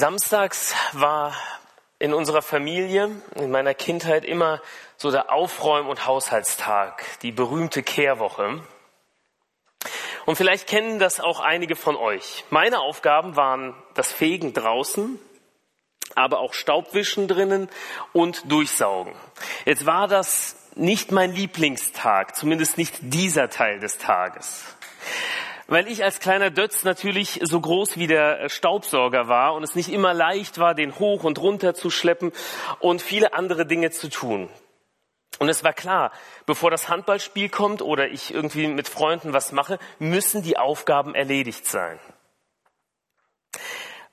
Samstags war in unserer Familie, in meiner Kindheit immer so der Aufräum- und Haushaltstag, die berühmte Kehrwoche. Und vielleicht kennen das auch einige von euch. Meine Aufgaben waren das Fegen draußen, aber auch Staubwischen drinnen und Durchsaugen. Jetzt war das nicht mein Lieblingstag, zumindest nicht dieser Teil des Tages weil ich als kleiner Dötz natürlich so groß wie der Staubsauger war und es nicht immer leicht war, den hoch und runter zu schleppen und viele andere Dinge zu tun. Und es war klar, bevor das Handballspiel kommt oder ich irgendwie mit Freunden was mache, müssen die Aufgaben erledigt sein.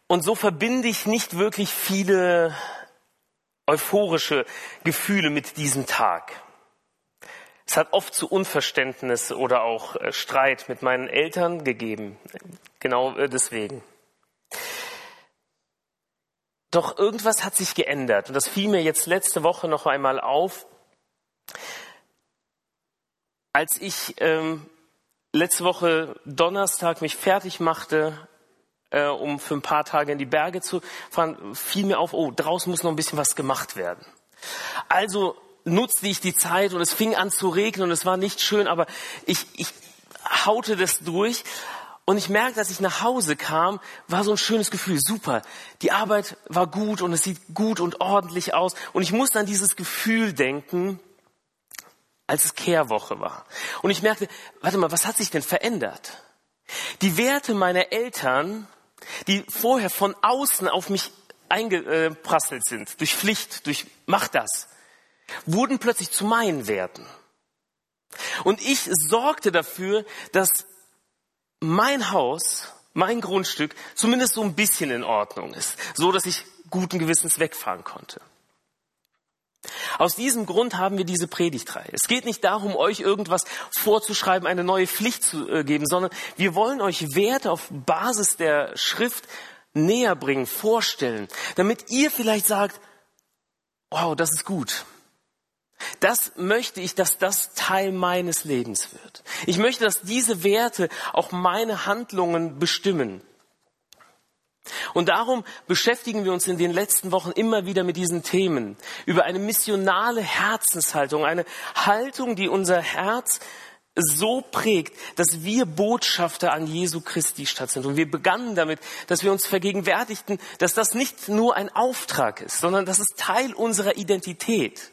Und so verbinde ich nicht wirklich viele euphorische Gefühle mit diesem Tag. Es hat oft zu Unverständnis oder auch äh, Streit mit meinen Eltern gegeben. Genau äh, deswegen. Doch irgendwas hat sich geändert und das fiel mir jetzt letzte Woche noch einmal auf, als ich ähm, letzte Woche Donnerstag mich fertig machte, äh, um für ein paar Tage in die Berge zu fahren, fiel mir auf, oh, draußen muss noch ein bisschen was gemacht werden. Also nutzte ich die Zeit und es fing an zu regnen und es war nicht schön, aber ich, ich haute das durch. Und ich merkte, als ich nach Hause kam, war so ein schönes Gefühl. Super. Die Arbeit war gut und es sieht gut und ordentlich aus. Und ich musste an dieses Gefühl denken, als es Kehrwoche war. Und ich merkte, warte mal, was hat sich denn verändert? Die Werte meiner Eltern, die vorher von außen auf mich eingeprasselt sind, durch Pflicht, durch mach das, wurden plötzlich zu meinen Werten. Und ich sorgte dafür, dass mein Haus, mein Grundstück zumindest so ein bisschen in Ordnung ist, so dass ich guten Gewissens wegfahren konnte. Aus diesem Grund haben wir diese Predigtreihe. Es geht nicht darum, euch irgendwas vorzuschreiben, eine neue Pflicht zu äh, geben, sondern wir wollen euch Werte auf Basis der Schrift näher bringen, vorstellen, damit ihr vielleicht sagt, wow, das ist gut. Das möchte ich, dass das Teil meines Lebens wird. Ich möchte, dass diese Werte auch meine Handlungen bestimmen. Und darum beschäftigen wir uns in den letzten Wochen immer wieder mit diesen Themen über eine missionale Herzenshaltung, eine Haltung, die unser Herz so prägt, dass wir Botschafter an Jesu Christi statt sind. Und wir begannen damit, dass wir uns vergegenwärtigten, dass das nicht nur ein Auftrag ist, sondern dass es Teil unserer Identität.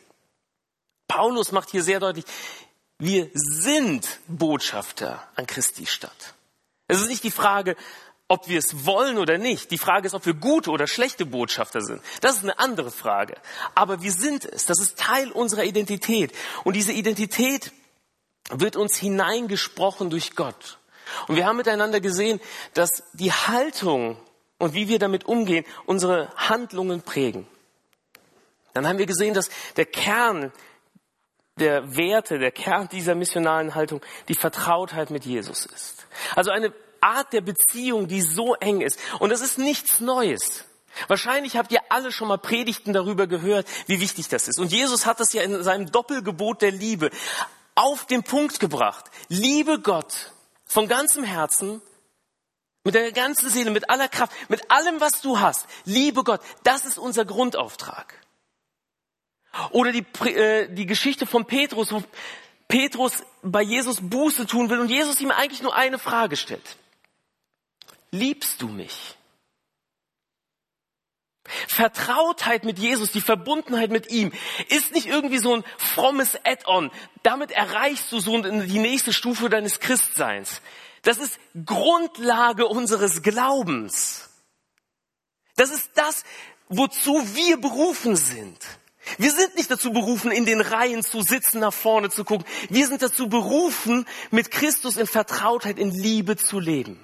Paulus macht hier sehr deutlich, wir sind Botschafter an Christi Stadt. Es ist nicht die Frage, ob wir es wollen oder nicht. Die Frage ist, ob wir gute oder schlechte Botschafter sind. Das ist eine andere Frage. Aber wir sind es. Das ist Teil unserer Identität. Und diese Identität wird uns hineingesprochen durch Gott. Und wir haben miteinander gesehen, dass die Haltung und wie wir damit umgehen, unsere Handlungen prägen. Dann haben wir gesehen, dass der Kern der Werte, der Kern dieser missionalen Haltung die Vertrautheit mit Jesus ist. Also eine Art der Beziehung, die so eng ist. Und das ist nichts Neues. Wahrscheinlich habt ihr alle schon mal Predigten darüber gehört, wie wichtig das ist. Und Jesus hat das ja in seinem Doppelgebot der Liebe auf den Punkt gebracht. Liebe Gott von ganzem Herzen, mit deiner ganzen Seele, mit aller Kraft, mit allem, was du hast. Liebe Gott, das ist unser Grundauftrag. Oder die, äh, die Geschichte von Petrus, wo Petrus bei Jesus Buße tun will und Jesus ihm eigentlich nur eine Frage stellt. Liebst du mich? Vertrautheit mit Jesus, die Verbundenheit mit ihm, ist nicht irgendwie so ein frommes Add-on. Damit erreichst du so die nächste Stufe deines Christseins. Das ist Grundlage unseres Glaubens. Das ist das, wozu wir berufen sind. Wir sind nicht dazu berufen, in den Reihen zu sitzen, nach vorne zu gucken. Wir sind dazu berufen, mit Christus in Vertrautheit, in Liebe zu leben.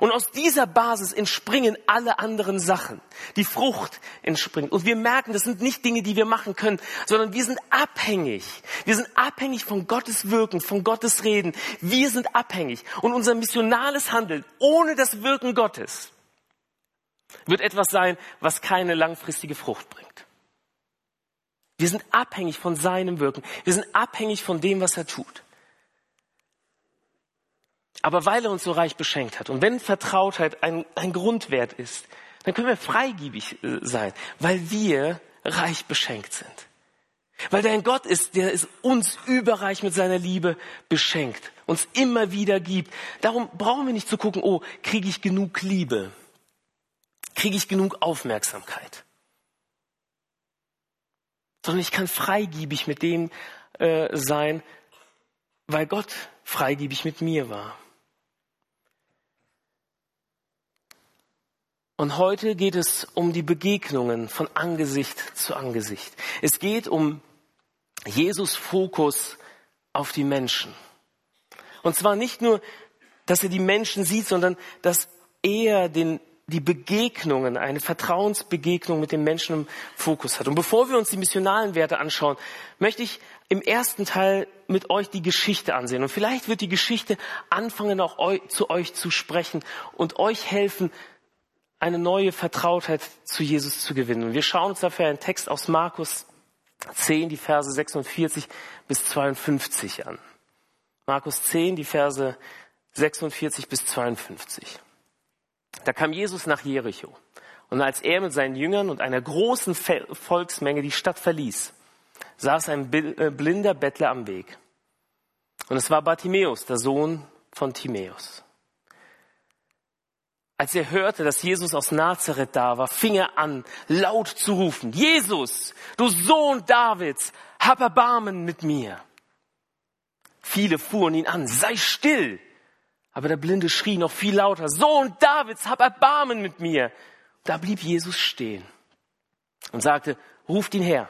Und aus dieser Basis entspringen alle anderen Sachen. Die Frucht entspringt. Und wir merken, das sind nicht Dinge, die wir machen können, sondern wir sind abhängig. Wir sind abhängig von Gottes Wirken, von Gottes Reden. Wir sind abhängig. Und unser missionales Handeln ohne das Wirken Gottes wird etwas sein, was keine langfristige Frucht bringt. Wir sind abhängig von seinem Wirken. Wir sind abhängig von dem, was er tut. Aber weil er uns so reich beschenkt hat und wenn Vertrautheit ein, ein Grundwert ist, dann können wir freigiebig äh, sein, weil wir reich beschenkt sind. Weil der ein Gott ist, der es uns überreich mit seiner Liebe beschenkt, uns immer wieder gibt. Darum brauchen wir nicht zu gucken, oh, kriege ich genug Liebe? Kriege ich genug Aufmerksamkeit? Sondern ich kann freigiebig mit dem äh, sein, weil Gott freigiebig mit mir war. Und heute geht es um die Begegnungen von Angesicht zu Angesicht. Es geht um Jesus Fokus auf die Menschen. Und zwar nicht nur, dass er die Menschen sieht, sondern dass er den, die Begegnungen, eine Vertrauensbegegnung mit den Menschen im Fokus hat. Und bevor wir uns die missionalen Werte anschauen, möchte ich im ersten Teil mit euch die Geschichte ansehen. Und vielleicht wird die Geschichte anfangen, auch zu euch zu sprechen und euch helfen, eine neue Vertrautheit zu Jesus zu gewinnen. Und wir schauen uns dafür einen Text aus Markus 10, die Verse 46 bis 52 an. Markus 10, die Verse 46 bis 52. Da kam Jesus nach Jericho. Und als er mit seinen Jüngern und einer großen Volksmenge die Stadt verließ, saß ein äh, blinder Bettler am Weg. Und es war Bartimäus, der Sohn von Timäus. Als er hörte, dass Jesus aus Nazareth da war, fing er an, laut zu rufen, Jesus, du Sohn Davids, hab Erbarmen mit mir. Viele fuhren ihn an, sei still. Aber der Blinde schrie noch viel lauter, Sohn Davids, hab Erbarmen mit mir. Da blieb Jesus stehen und sagte, ruft ihn her.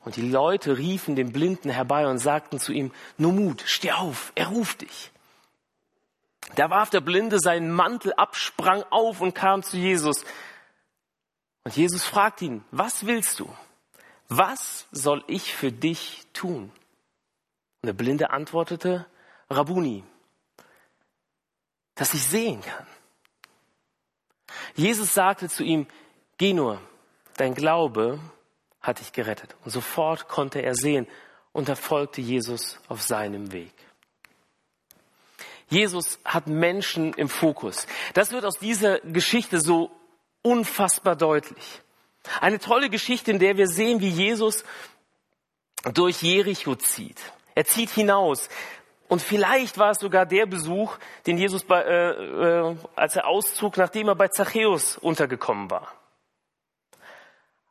Und die Leute riefen den Blinden herbei und sagten zu ihm, nur Mut, steh auf, er ruft dich. Da warf der Blinde seinen Mantel ab, sprang auf und kam zu Jesus. Und Jesus fragt ihn, was willst du? Was soll ich für dich tun? Und der Blinde antwortete, Rabuni, dass ich sehen kann. Jesus sagte zu ihm, geh nur, dein Glaube hat dich gerettet. Und sofort konnte er sehen und er folgte Jesus auf seinem Weg. Jesus hat Menschen im Fokus. Das wird aus dieser Geschichte so unfassbar deutlich. Eine tolle Geschichte, in der wir sehen, wie Jesus durch Jericho zieht. Er zieht hinaus. Und vielleicht war es sogar der Besuch, den Jesus, bei, äh, äh, als er auszog, nachdem er bei Zachäus untergekommen war.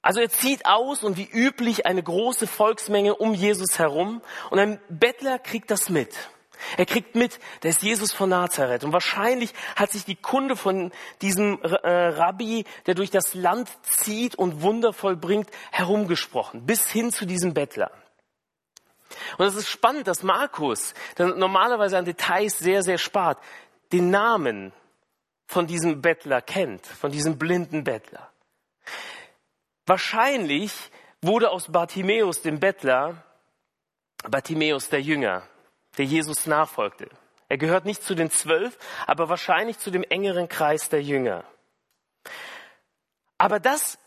Also er zieht aus und wie üblich eine große Volksmenge um Jesus herum und ein Bettler kriegt das mit. Er kriegt mit, da ist Jesus von Nazareth. Und wahrscheinlich hat sich die Kunde von diesem äh, Rabbi, der durch das Land zieht und Wunder vollbringt, herumgesprochen, bis hin zu diesem Bettler. Und es ist spannend, dass Markus, der normalerweise an Details sehr, sehr spart, den Namen von diesem Bettler kennt, von diesem blinden Bettler. Wahrscheinlich wurde aus Bartimäus, dem Bettler, Bartimäus der Jünger der Jesus nachfolgte. Er gehört nicht zu den zwölf, aber wahrscheinlich zu dem engeren Kreis der Jünger. Aber das,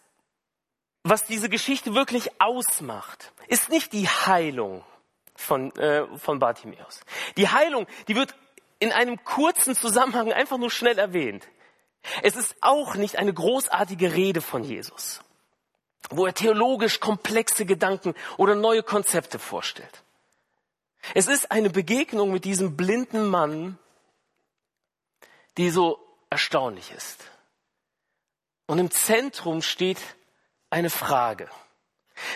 was diese Geschichte wirklich ausmacht, ist nicht die Heilung von, äh, von Bartimäus. Die Heilung, die wird in einem kurzen Zusammenhang einfach nur schnell erwähnt. Es ist auch nicht eine großartige Rede von Jesus, wo er theologisch komplexe Gedanken oder neue Konzepte vorstellt. Es ist eine Begegnung mit diesem blinden Mann, die so erstaunlich ist. Und im Zentrum steht eine Frage.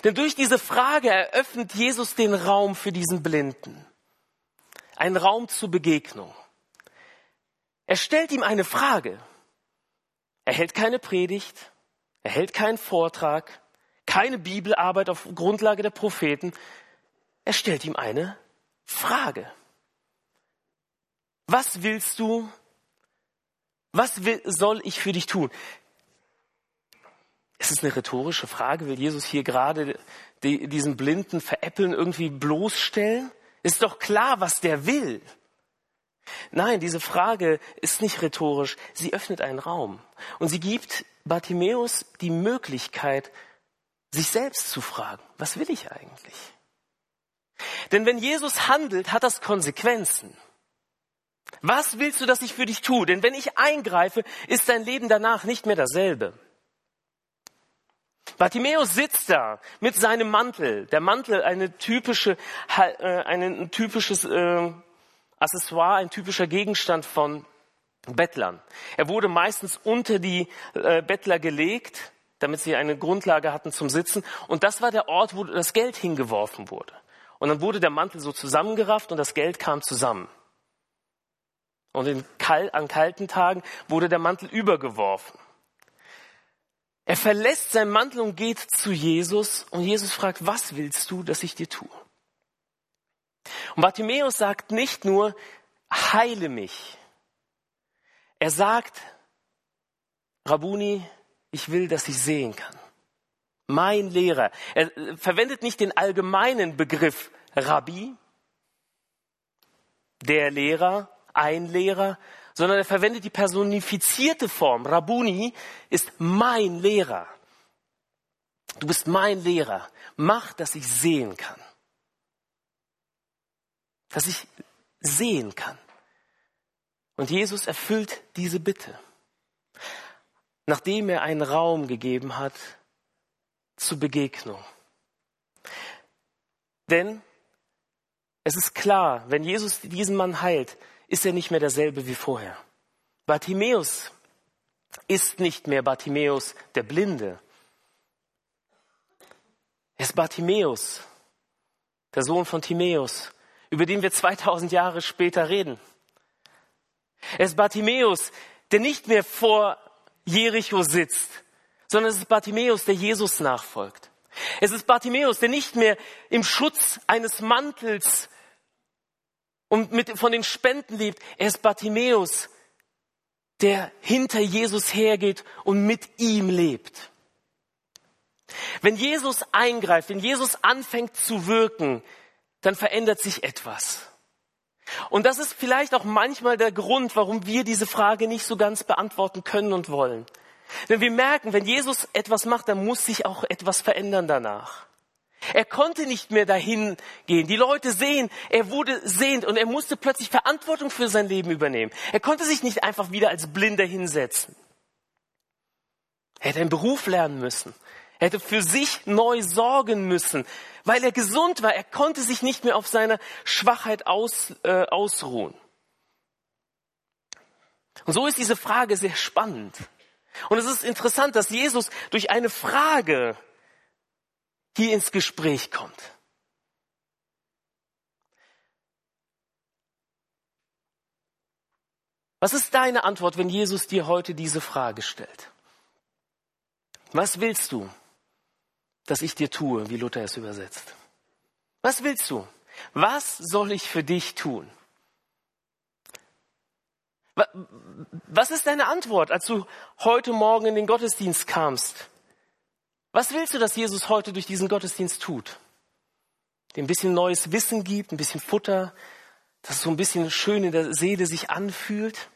Denn durch diese Frage eröffnet Jesus den Raum für diesen Blinden. Ein Raum zur Begegnung. Er stellt ihm eine Frage. Er hält keine Predigt, er hält keinen Vortrag, keine Bibelarbeit auf Grundlage der Propheten. Er stellt ihm eine Frage. Was willst du? Was will, soll ich für dich tun? Ist es eine rhetorische Frage? Will Jesus hier gerade die, diesen Blinden veräppeln, irgendwie bloßstellen? Ist doch klar, was der will. Nein, diese Frage ist nicht rhetorisch. Sie öffnet einen Raum. Und sie gibt Bartimäus die Möglichkeit, sich selbst zu fragen, was will ich eigentlich? Denn wenn Jesus handelt, hat das Konsequenzen. Was willst du, dass ich für dich tue? Denn wenn ich eingreife, ist dein Leben danach nicht mehr dasselbe. Bartimäus sitzt da mit seinem Mantel. Der Mantel, eine typische, äh, ein typisches äh, Accessoire, ein typischer Gegenstand von Bettlern. Er wurde meistens unter die äh, Bettler gelegt, damit sie eine Grundlage hatten zum Sitzen. Und das war der Ort, wo das Geld hingeworfen wurde. Und dann wurde der Mantel so zusammengerafft und das Geld kam zusammen. Und in an kalten Tagen wurde der Mantel übergeworfen. Er verlässt seinen Mantel und geht zu Jesus und Jesus fragt, was willst du, dass ich dir tue? Und Bartimäus sagt nicht nur, heile mich. Er sagt, Rabuni, ich will, dass ich sehen kann. Mein Lehrer. Er verwendet nicht den allgemeinen Begriff Rabbi, der Lehrer, ein Lehrer, sondern er verwendet die personifizierte Form. Rabuni ist mein Lehrer. Du bist mein Lehrer. Mach, dass ich sehen kann. Dass ich sehen kann. Und Jesus erfüllt diese Bitte. Nachdem er einen Raum gegeben hat zur Begegnung. Denn es ist klar, wenn Jesus diesen Mann heilt, ist er nicht mehr derselbe wie vorher. Bartimäus ist nicht mehr Bartimäus der Blinde. Er ist Bartimäus, der Sohn von Timäus, über den wir 2000 Jahre später reden. Er ist Bartimäus, der nicht mehr vor Jericho sitzt, sondern es ist Bartimäus, der Jesus nachfolgt. Es ist Bartimäus, der nicht mehr im Schutz eines Mantels und mit, von den Spenden lebt. Er ist Bartimäus, der hinter Jesus hergeht und mit ihm lebt. Wenn Jesus eingreift, wenn Jesus anfängt zu wirken, dann verändert sich etwas. Und das ist vielleicht auch manchmal der Grund, warum wir diese Frage nicht so ganz beantworten können und wollen. Denn wir merken, wenn Jesus etwas macht, dann muss sich auch etwas verändern danach. Er konnte nicht mehr dahin gehen. Die Leute sehen, er wurde sehend und er musste plötzlich Verantwortung für sein Leben übernehmen. Er konnte sich nicht einfach wieder als Blinder hinsetzen. Er hätte einen Beruf lernen müssen. Er hätte für sich neu sorgen müssen, weil er gesund war. Er konnte sich nicht mehr auf seine Schwachheit aus, äh, ausruhen. Und so ist diese Frage sehr spannend. Und es ist interessant, dass Jesus durch eine Frage hier ins Gespräch kommt. Was ist deine Antwort, wenn Jesus dir heute diese Frage stellt? Was willst du, dass ich dir tue, wie Luther es übersetzt? Was willst du? Was soll ich für dich tun? Was ist deine Antwort, als du heute Morgen in den Gottesdienst kamst? Was willst du, dass Jesus heute durch diesen Gottesdienst tut? Dir ein bisschen neues Wissen gibt, ein bisschen Futter, dass es so ein bisschen schön in der Seele sich anfühlt?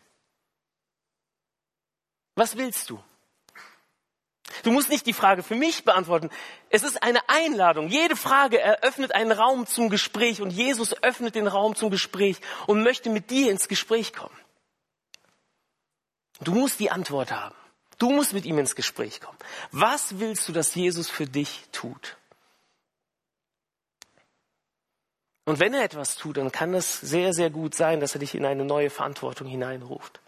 Was willst du? Du musst nicht die Frage für mich beantworten. Es ist eine Einladung. Jede Frage eröffnet einen Raum zum Gespräch und Jesus öffnet den Raum zum Gespräch und möchte mit dir ins Gespräch kommen. Du musst die Antwort haben. Du musst mit ihm ins Gespräch kommen. Was willst du, dass Jesus für dich tut? Und wenn er etwas tut, dann kann es sehr, sehr gut sein, dass er dich in eine neue Verantwortung hineinruft.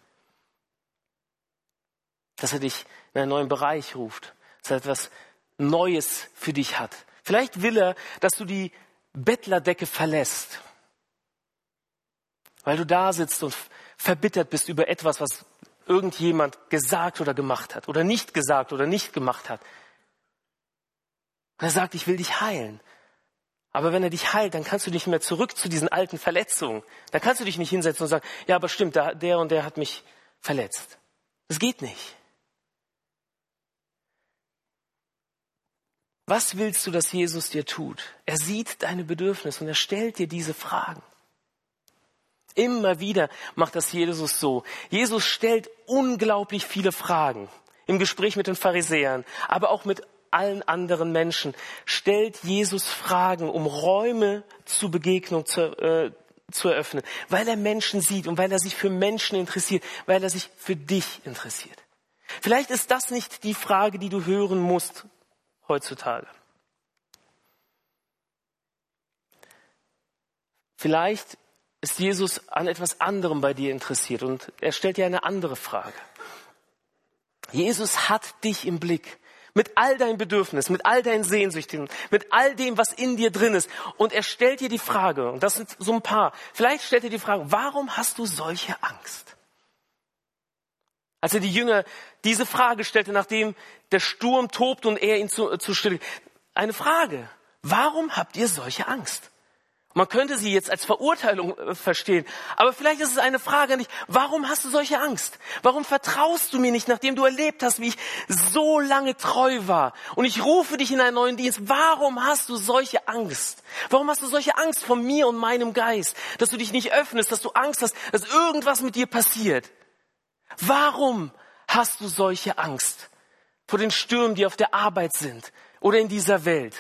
Dass er dich in einen neuen Bereich ruft. Dass er etwas Neues für dich hat. Vielleicht will er, dass du die Bettlerdecke verlässt. Weil du da sitzt und verbittert bist über etwas, was irgendjemand gesagt oder gemacht hat oder nicht gesagt oder nicht gemacht hat. Er sagt, ich will dich heilen. Aber wenn er dich heilt, dann kannst du nicht mehr zurück zu diesen alten Verletzungen. Dann kannst du dich nicht hinsetzen und sagen, ja, aber stimmt, der und der hat mich verletzt. Das geht nicht. Was willst du, dass Jesus dir tut? Er sieht deine Bedürfnisse und er stellt dir diese Fragen. Immer wieder macht das Jesus so. Jesus stellt unglaublich viele Fragen im Gespräch mit den Pharisäern, aber auch mit allen anderen Menschen. Stellt Jesus Fragen, um Räume zur Begegnung zu, äh, zu eröffnen, weil er Menschen sieht und weil er sich für Menschen interessiert, weil er sich für dich interessiert. Vielleicht ist das nicht die Frage, die du hören musst heutzutage. Vielleicht ist Jesus an etwas anderem bei dir interessiert und er stellt dir eine andere Frage. Jesus hat dich im Blick mit all deinen Bedürfnissen, mit all deinen Sehnsüchten, mit all dem, was in dir drin ist. Und er stellt dir die Frage, und das sind so ein paar, vielleicht stellt er die Frage, warum hast du solche Angst? Als er die Jünger diese Frage stellte, nachdem der Sturm tobt und er ihn zu, zu still, eine Frage, warum habt ihr solche Angst? Man könnte sie jetzt als Verurteilung äh, verstehen. Aber vielleicht ist es eine Frage an dich. Warum hast du solche Angst? Warum vertraust du mir nicht, nachdem du erlebt hast, wie ich so lange treu war? Und ich rufe dich in einen neuen Dienst. Warum hast du solche Angst? Warum hast du solche Angst vor mir und meinem Geist? Dass du dich nicht öffnest, dass du Angst hast, dass irgendwas mit dir passiert. Warum hast du solche Angst vor den Stürmen, die auf der Arbeit sind oder in dieser Welt?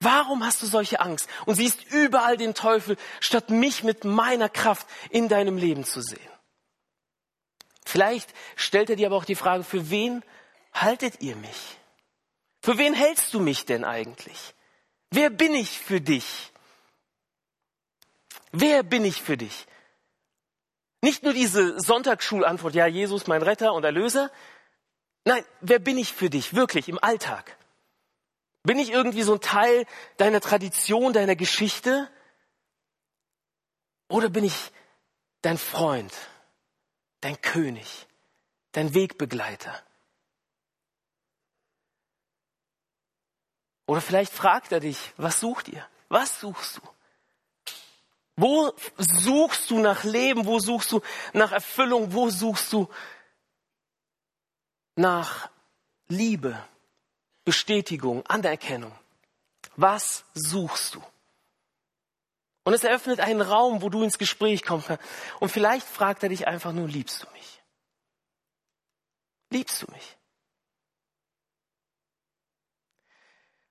Warum hast du solche Angst und siehst überall den Teufel, statt mich mit meiner Kraft in deinem Leben zu sehen? Vielleicht stellt er dir aber auch die Frage, für wen haltet ihr mich? Für wen hältst du mich denn eigentlich? Wer bin ich für dich? Wer bin ich für dich? Nicht nur diese Sonntagsschulantwort, ja, Jesus, mein Retter und Erlöser. Nein, wer bin ich für dich wirklich im Alltag? Bin ich irgendwie so ein Teil deiner Tradition, deiner Geschichte? Oder bin ich dein Freund, dein König, dein Wegbegleiter? Oder vielleicht fragt er dich, was sucht ihr? Was suchst du? Wo suchst du nach Leben? Wo suchst du nach Erfüllung? Wo suchst du nach Liebe? Bestätigung, Anerkennung. Was suchst du? Und es eröffnet einen Raum, wo du ins Gespräch kommst. Und vielleicht fragt er dich einfach nur, liebst du mich? Liebst du mich?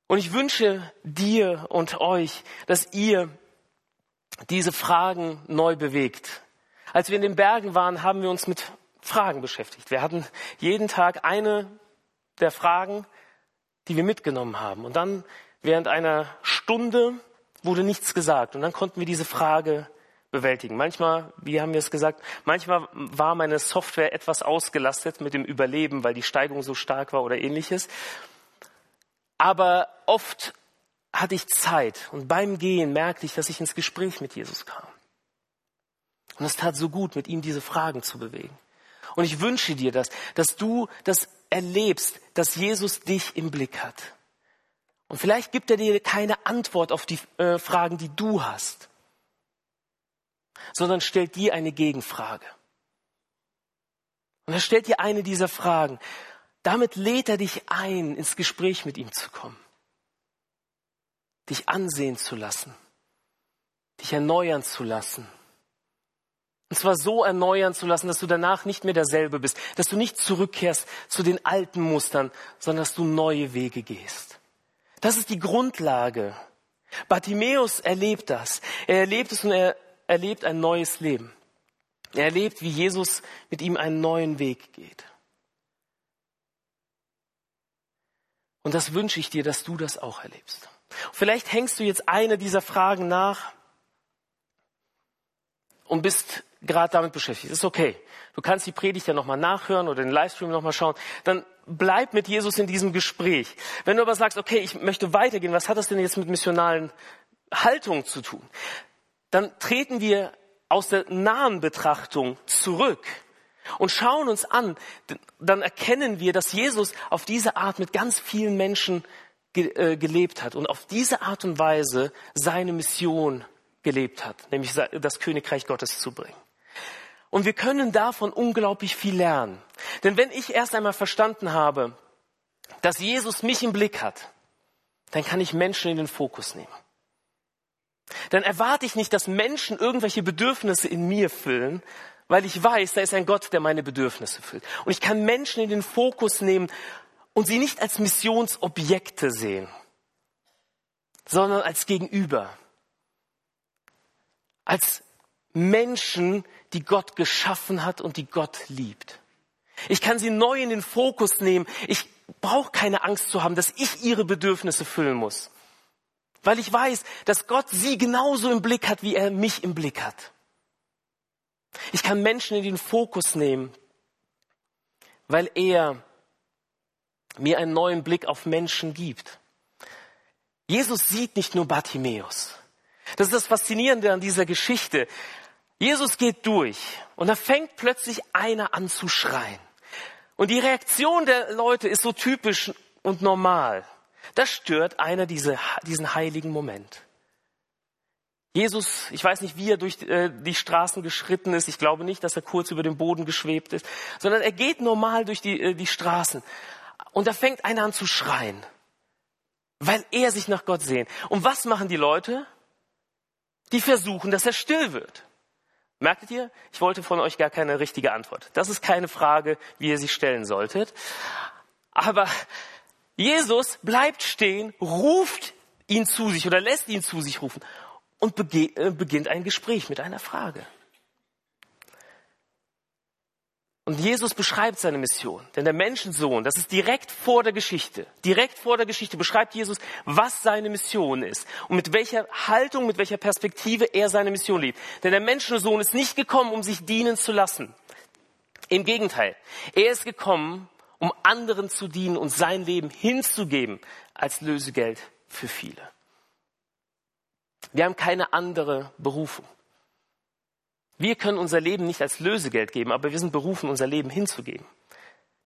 Und ich wünsche dir und euch, dass ihr diese Fragen neu bewegt. Als wir in den Bergen waren, haben wir uns mit Fragen beschäftigt. Wir hatten jeden Tag eine der Fragen, die wir mitgenommen haben. Und dann während einer Stunde wurde nichts gesagt. Und dann konnten wir diese Frage bewältigen. Manchmal, wie haben wir es gesagt, manchmal war meine Software etwas ausgelastet mit dem Überleben, weil die Steigung so stark war oder ähnliches. Aber oft hatte ich Zeit und beim Gehen merkte ich, dass ich ins Gespräch mit Jesus kam. Und es tat so gut, mit ihm diese Fragen zu bewegen. Und ich wünsche dir das, dass du das erlebst, dass Jesus dich im Blick hat. Und vielleicht gibt er dir keine Antwort auf die äh, Fragen, die du hast, sondern stellt dir eine Gegenfrage. Und er stellt dir eine dieser Fragen. Damit lädt er dich ein, ins Gespräch mit ihm zu kommen, dich ansehen zu lassen, dich erneuern zu lassen und zwar so erneuern zu lassen, dass du danach nicht mehr derselbe bist, dass du nicht zurückkehrst zu den alten Mustern, sondern dass du neue Wege gehst. Das ist die Grundlage. Bartimäus erlebt das. Er erlebt es und er erlebt ein neues Leben. Er erlebt, wie Jesus mit ihm einen neuen Weg geht. Und das wünsche ich dir, dass du das auch erlebst. Vielleicht hängst du jetzt eine dieser Fragen nach und bist gerade damit beschäftigt. Ist okay. Du kannst die Predigt ja nochmal nachhören oder den Livestream nochmal schauen. Dann bleib mit Jesus in diesem Gespräch. Wenn du aber sagst, okay, ich möchte weitergehen, was hat das denn jetzt mit missionalen Haltungen zu tun? Dann treten wir aus der nahen Betrachtung zurück und schauen uns an. Dann erkennen wir, dass Jesus auf diese Art mit ganz vielen Menschen äh, gelebt hat und auf diese Art und Weise seine Mission gelebt hat, nämlich das Königreich Gottes zu bringen. Und wir können davon unglaublich viel lernen. Denn wenn ich erst einmal verstanden habe, dass Jesus mich im Blick hat, dann kann ich Menschen in den Fokus nehmen. Dann erwarte ich nicht, dass Menschen irgendwelche Bedürfnisse in mir füllen, weil ich weiß, da ist ein Gott, der meine Bedürfnisse füllt. Und ich kann Menschen in den Fokus nehmen und sie nicht als Missionsobjekte sehen, sondern als Gegenüber, als Menschen, die Gott geschaffen hat und die Gott liebt. Ich kann sie neu in den Fokus nehmen. Ich brauche keine Angst zu haben, dass ich ihre Bedürfnisse füllen muss. Weil ich weiß, dass Gott sie genauso im Blick hat, wie er mich im Blick hat. Ich kann Menschen in den Fokus nehmen, weil er mir einen neuen Blick auf Menschen gibt. Jesus sieht nicht nur Bartimäus. Das ist das Faszinierende an dieser Geschichte. Jesus geht durch und da fängt plötzlich einer an zu schreien. Und die Reaktion der Leute ist so typisch und normal. Das stört einer diese, diesen heiligen Moment. Jesus, ich weiß nicht, wie er durch äh, die Straßen geschritten ist. Ich glaube nicht, dass er kurz über den Boden geschwebt ist, sondern er geht normal durch die, äh, die Straßen. Und da fängt einer an zu schreien, weil er sich nach Gott sehnt. Und was machen die Leute? Die versuchen, dass er still wird. Merkt ihr? Ich wollte von euch gar keine richtige Antwort. Das ist keine Frage, wie ihr sie stellen solltet. Aber Jesus bleibt stehen, ruft ihn zu sich oder lässt ihn zu sich rufen und äh, beginnt ein Gespräch mit einer Frage. Und Jesus beschreibt seine Mission. Denn der Menschensohn, das ist direkt vor der Geschichte, direkt vor der Geschichte beschreibt Jesus, was seine Mission ist und mit welcher Haltung, mit welcher Perspektive er seine Mission lebt. Denn der Menschensohn ist nicht gekommen, um sich dienen zu lassen. Im Gegenteil, er ist gekommen, um anderen zu dienen und sein Leben hinzugeben als Lösegeld für viele. Wir haben keine andere Berufung. Wir können unser Leben nicht als Lösegeld geben, aber wir sind berufen, unser Leben hinzugeben.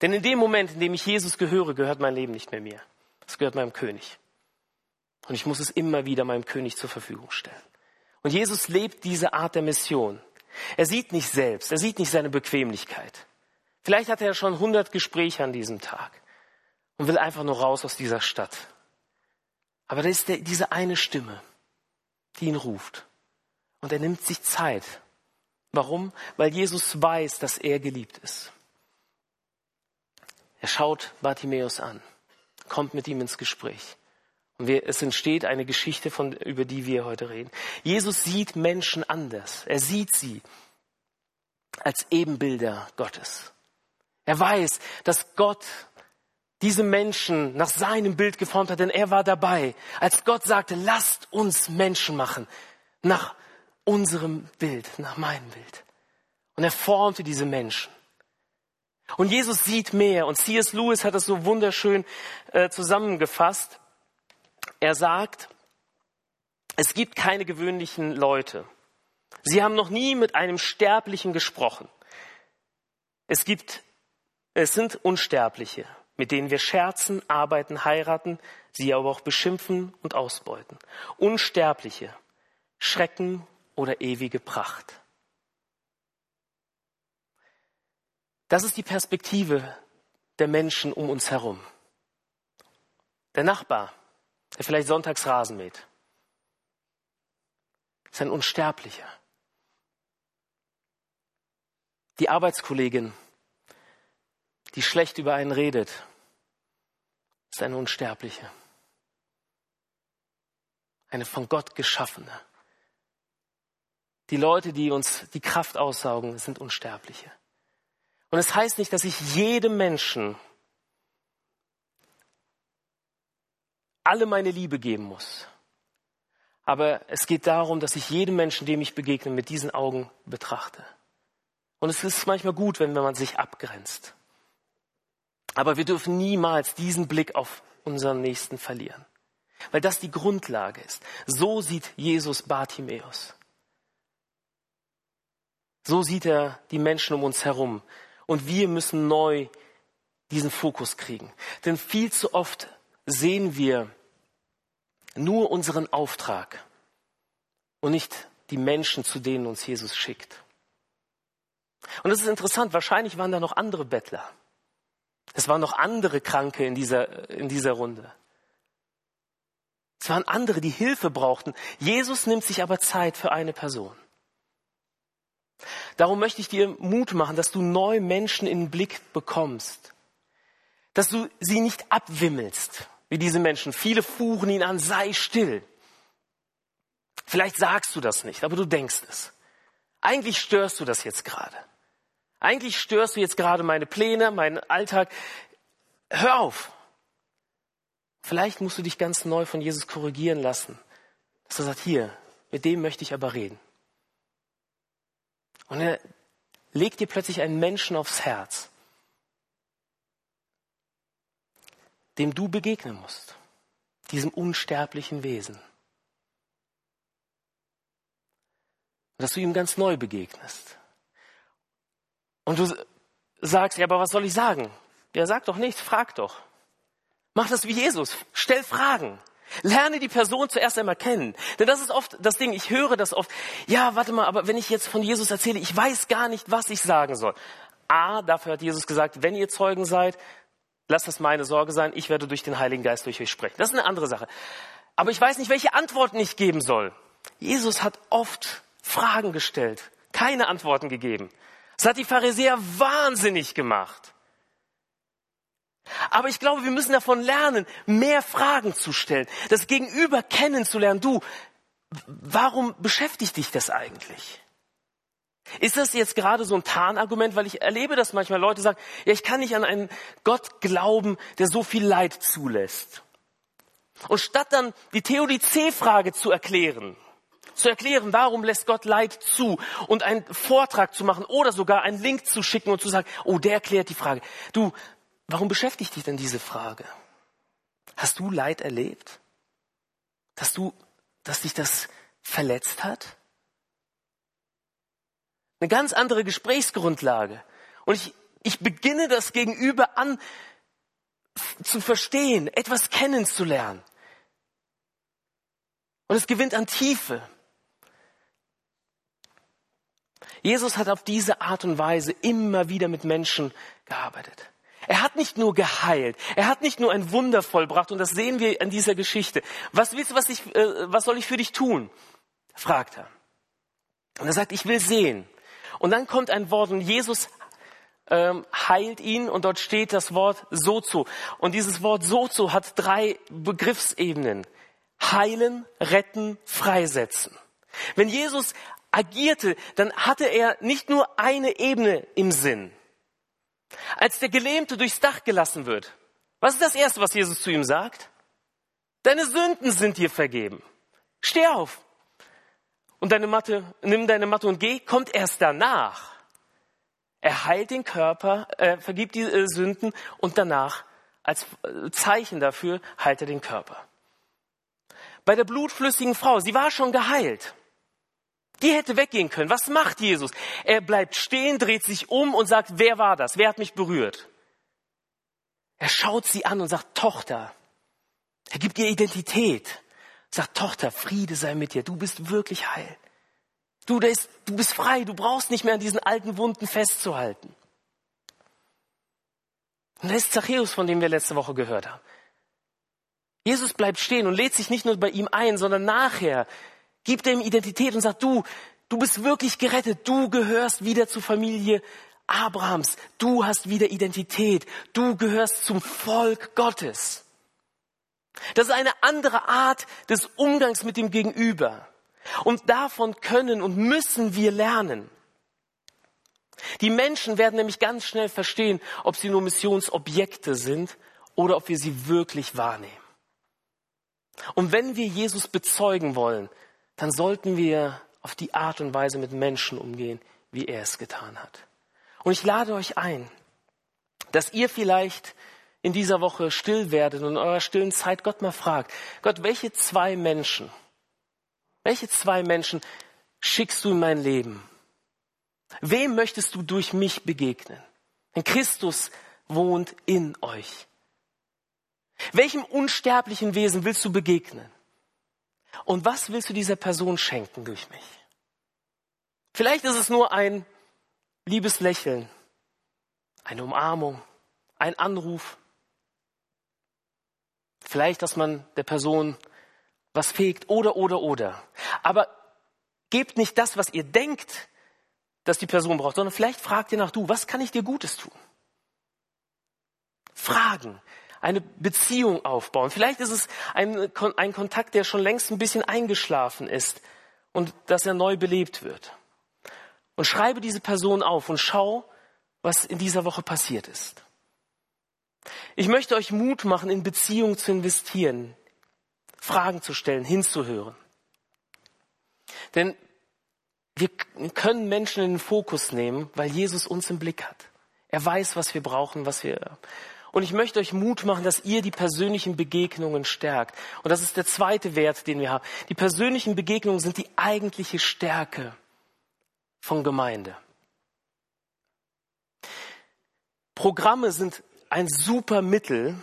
Denn in dem Moment, in dem ich Jesus gehöre, gehört mein Leben nicht mehr mir. Es gehört meinem König. Und ich muss es immer wieder meinem König zur Verfügung stellen. Und Jesus lebt diese Art der Mission. Er sieht nicht selbst, er sieht nicht seine Bequemlichkeit. Vielleicht hat er schon hundert Gespräche an diesem Tag und will einfach nur raus aus dieser Stadt. Aber da ist der, diese eine Stimme, die ihn ruft. Und er nimmt sich Zeit Warum? Weil Jesus weiß, dass er geliebt ist. Er schaut Bartimäus an, kommt mit ihm ins Gespräch. Und wir, es entsteht eine Geschichte, von, über die wir heute reden. Jesus sieht Menschen anders. Er sieht sie als Ebenbilder Gottes. Er weiß, dass Gott diese Menschen nach seinem Bild geformt hat, denn er war dabei, als Gott sagte, lasst uns Menschen machen, nach unserem Bild, nach meinem Bild. Und er formte diese Menschen. Und Jesus sieht mehr. Und C.S. Lewis hat es so wunderschön äh, zusammengefasst. Er sagt, es gibt keine gewöhnlichen Leute. Sie haben noch nie mit einem Sterblichen gesprochen. Es gibt, es sind Unsterbliche, mit denen wir scherzen, arbeiten, heiraten, sie aber auch beschimpfen und ausbeuten. Unsterbliche, Schrecken oder ewige Pracht. Das ist die Perspektive der Menschen um uns herum. Der Nachbar, der vielleicht sonntags Rasen mäht, ist ein Unsterblicher. Die Arbeitskollegin, die schlecht über einen redet, ist eine Unsterbliche. Eine von Gott geschaffene. Die Leute, die uns die Kraft aussaugen, sind Unsterbliche. Und es das heißt nicht, dass ich jedem Menschen alle meine Liebe geben muss. Aber es geht darum, dass ich jedem Menschen, dem ich begegne, mit diesen Augen betrachte. Und es ist manchmal gut, wenn man sich abgrenzt. Aber wir dürfen niemals diesen Blick auf unseren Nächsten verlieren. Weil das die Grundlage ist. So sieht Jesus Bartimäus. So sieht er die Menschen um uns herum. Und wir müssen neu diesen Fokus kriegen. Denn viel zu oft sehen wir nur unseren Auftrag und nicht die Menschen, zu denen uns Jesus schickt. Und das ist interessant, wahrscheinlich waren da noch andere Bettler. Es waren noch andere Kranke in dieser, in dieser Runde. Es waren andere, die Hilfe brauchten. Jesus nimmt sich aber Zeit für eine Person. Darum möchte ich dir Mut machen, dass du neu Menschen in den Blick bekommst. Dass du sie nicht abwimmelst, wie diese Menschen. Viele fuhren ihn an, sei still. Vielleicht sagst du das nicht, aber du denkst es. Eigentlich störst du das jetzt gerade. Eigentlich störst du jetzt gerade meine Pläne, meinen Alltag. Hör auf. Vielleicht musst du dich ganz neu von Jesus korrigieren lassen. Dass er sagt, hier, mit dem möchte ich aber reden. Und er legt dir plötzlich einen Menschen aufs Herz, dem du begegnen musst, diesem unsterblichen Wesen. dass du ihm ganz neu begegnest. Und du sagst, ja, aber was soll ich sagen? Ja, sag doch nichts, frag doch. Mach das wie Jesus. Stell Fragen. Lerne die Person zuerst einmal kennen. Denn das ist oft das Ding, ich höre das oft. Ja, warte mal, aber wenn ich jetzt von Jesus erzähle, ich weiß gar nicht, was ich sagen soll. A, dafür hat Jesus gesagt, wenn ihr Zeugen seid, lasst das meine Sorge sein, ich werde durch den Heiligen Geist durch euch sprechen. Das ist eine andere Sache. Aber ich weiß nicht, welche Antworten ich geben soll. Jesus hat oft Fragen gestellt, keine Antworten gegeben. Das hat die Pharisäer wahnsinnig gemacht. Aber ich glaube, wir müssen davon lernen, mehr Fragen zu stellen, das Gegenüber kennenzulernen. Du, warum beschäftigt dich das eigentlich? Ist das jetzt gerade so ein Tarnargument, weil ich erlebe, dass manchmal Leute sagen, ja, ich kann nicht an einen Gott glauben, der so viel Leid zulässt. Und statt dann die Theodizee-Frage zu erklären, zu erklären, warum lässt Gott Leid zu und einen Vortrag zu machen oder sogar einen Link zu schicken und zu sagen, oh, der erklärt die Frage. Du, warum beschäftigt dich denn diese Frage? Hast du Leid erlebt? Dass du, dass dich das verletzt hat? Eine ganz andere Gesprächsgrundlage. Und ich, ich beginne das Gegenüber an zu verstehen, etwas kennenzulernen. Und es gewinnt an Tiefe. Jesus hat auf diese Art und Weise immer wieder mit Menschen gearbeitet. Er hat nicht nur geheilt, er hat nicht nur ein Wunder vollbracht und das sehen wir an dieser Geschichte. Was willst du, was, ich, äh, was soll ich für dich tun? fragt er. Und er sagt, ich will sehen. Und dann kommt ein Wort und Jesus ähm, heilt ihn und dort steht das Wort Sozo. Und dieses Wort Sozo hat drei Begriffsebenen. Heilen, retten, freisetzen. Wenn Jesus agierte, dann hatte er nicht nur eine Ebene im Sinn. Als der Gelähmte durchs Dach gelassen wird, was ist das Erste, was Jesus zu ihm sagt? Deine Sünden sind dir vergeben. Steh auf. Und deine Matte, nimm deine Matte und geh, kommt erst danach. Er heilt den Körper, äh, vergibt die äh, Sünden und danach, als äh, Zeichen dafür, heilt er den Körper. Bei der blutflüssigen Frau, sie war schon geheilt. Die hätte weggehen können. Was macht Jesus? Er bleibt stehen, dreht sich um und sagt, wer war das? Wer hat mich berührt? Er schaut sie an und sagt, Tochter. Er gibt ihr Identität. Sagt, Tochter, Friede sei mit dir. Du bist wirklich heil. Du, ist, du bist frei. Du brauchst nicht mehr an diesen alten Wunden festzuhalten. Und das ist Zachäus, von dem wir letzte Woche gehört haben. Jesus bleibt stehen und lädt sich nicht nur bei ihm ein, sondern nachher Gib dem Identität und sagt, du, du bist wirklich gerettet. Du gehörst wieder zur Familie Abrahams. Du hast wieder Identität. Du gehörst zum Volk Gottes. Das ist eine andere Art des Umgangs mit dem Gegenüber. Und davon können und müssen wir lernen. Die Menschen werden nämlich ganz schnell verstehen, ob sie nur Missionsobjekte sind oder ob wir sie wirklich wahrnehmen. Und wenn wir Jesus bezeugen wollen, dann sollten wir auf die Art und Weise mit Menschen umgehen, wie er es getan hat. Und ich lade euch ein, dass ihr vielleicht in dieser Woche still werdet und in eurer stillen Zeit Gott mal fragt, Gott, welche zwei Menschen, welche zwei Menschen schickst du in mein Leben? Wem möchtest du durch mich begegnen? Denn Christus wohnt in euch. Welchem unsterblichen Wesen willst du begegnen? Und was willst du dieser Person schenken durch mich? Vielleicht ist es nur ein liebes Lächeln, eine Umarmung, ein Anruf. Vielleicht, dass man der Person was fegt oder, oder, oder. Aber gebt nicht das, was ihr denkt, dass die Person braucht, sondern vielleicht fragt ihr nach du, was kann ich dir Gutes tun? Fragen, eine Beziehung aufbauen. Vielleicht ist es ein, ein Kontakt, der schon längst ein bisschen eingeschlafen ist. und dass er neu belebt wird. Und schreibe diese Person auf und schau, was in dieser Woche passiert ist. Ich möchte euch Mut machen, in Beziehungen zu investieren, Fragen zu stellen, hinzuhören. Denn wir können Menschen in den Fokus nehmen, weil Jesus uns im Blick hat. Er weiß, was wir brauchen, was wir. Und ich möchte euch Mut machen, dass ihr die persönlichen Begegnungen stärkt. Und das ist der zweite Wert, den wir haben. Die persönlichen Begegnungen sind die eigentliche Stärke von Gemeinde. Programme sind ein super Mittel,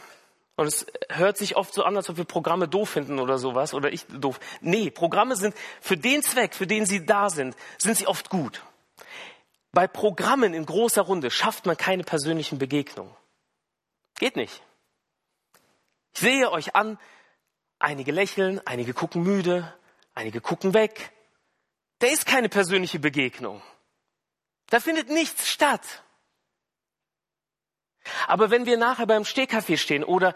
und es hört sich oft so an, als ob wir Programme doof finden oder sowas, oder ich doof. Nee, Programme sind für den Zweck, für den sie da sind, sind sie oft gut. Bei Programmen in großer Runde schafft man keine persönlichen Begegnungen. Geht nicht. Ich sehe euch an, einige lächeln, einige gucken müde, einige gucken weg. Da ist keine persönliche Begegnung. Da findet nichts statt. Aber wenn wir nachher beim Stehkaffee stehen oder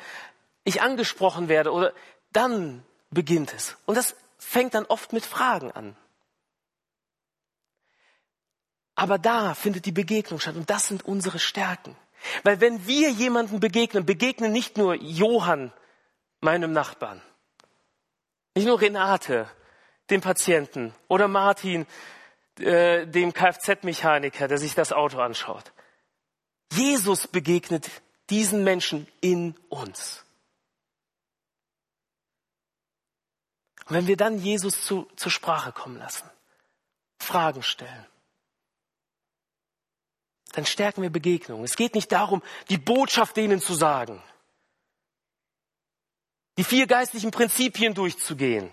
ich angesprochen werde oder dann beginnt es. Und das fängt dann oft mit Fragen an. Aber da findet die Begegnung statt und das sind unsere Stärken. Weil wenn wir jemanden begegnen, begegnen nicht nur Johann, meinem Nachbarn, nicht nur Renate, dem Patienten oder Martin, äh, dem Kfz-Mechaniker, der sich das Auto anschaut. Jesus begegnet diesen Menschen in uns. Und wenn wir dann Jesus zu, zur Sprache kommen lassen, Fragen stellen, dann stärken wir Begegnungen. Es geht nicht darum, die Botschaft denen zu sagen, die vier geistlichen Prinzipien durchzugehen.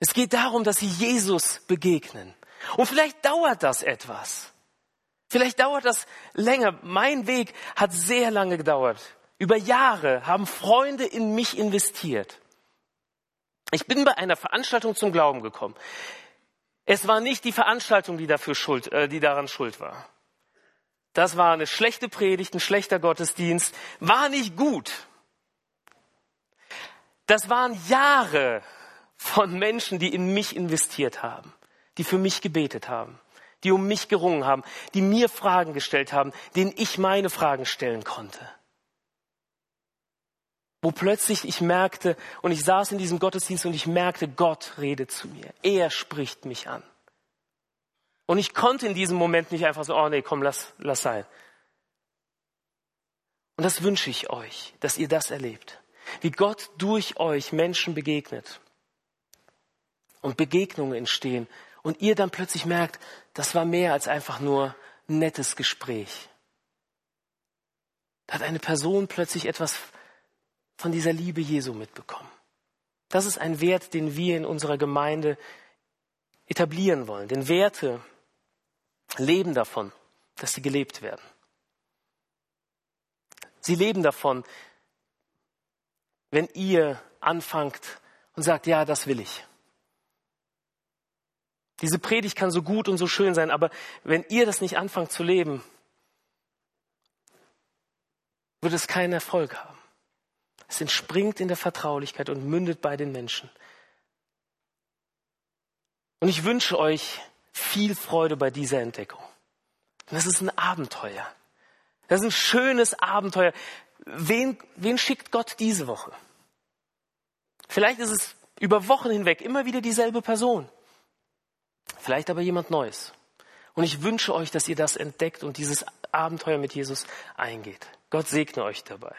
Es geht darum, dass sie Jesus begegnen. Und vielleicht dauert das etwas. Vielleicht dauert das länger. Mein Weg hat sehr lange gedauert. Über Jahre haben Freunde in mich investiert. Ich bin bei einer Veranstaltung zum Glauben gekommen. Es war nicht die Veranstaltung, die dafür schuld, äh, die daran schuld war. Das war eine schlechte Predigt, ein schlechter Gottesdienst, war nicht gut. Das waren Jahre von Menschen, die in mich investiert haben, die für mich gebetet haben die um mich gerungen haben, die mir Fragen gestellt haben, denen ich meine Fragen stellen konnte. Wo plötzlich ich merkte, und ich saß in diesem Gottesdienst und ich merkte, Gott redet zu mir. Er spricht mich an. Und ich konnte in diesem Moment nicht einfach so, oh nee, komm, lass, lass sein. Und das wünsche ich euch, dass ihr das erlebt. Wie Gott durch euch Menschen begegnet. Und Begegnungen entstehen, und ihr dann plötzlich merkt, das war mehr als einfach nur ein nettes Gespräch. Da hat eine Person plötzlich etwas von dieser Liebe Jesu mitbekommen. Das ist ein Wert, den wir in unserer Gemeinde etablieren wollen. Denn Werte leben davon, dass sie gelebt werden. Sie leben davon, wenn ihr anfangt und sagt, ja, das will ich. Diese Predigt kann so gut und so schön sein, aber wenn ihr das nicht anfangt zu leben, wird es keinen Erfolg haben. Es entspringt in der Vertraulichkeit und mündet bei den Menschen. Und ich wünsche euch viel Freude bei dieser Entdeckung. das ist ein Abenteuer. Das ist ein schönes Abenteuer. Wen, wen schickt Gott diese Woche? Vielleicht ist es über Wochen hinweg immer wieder dieselbe Person. Vielleicht aber jemand Neues. Und ich wünsche euch, dass ihr das entdeckt und dieses Abenteuer mit Jesus eingeht. Gott segne euch dabei.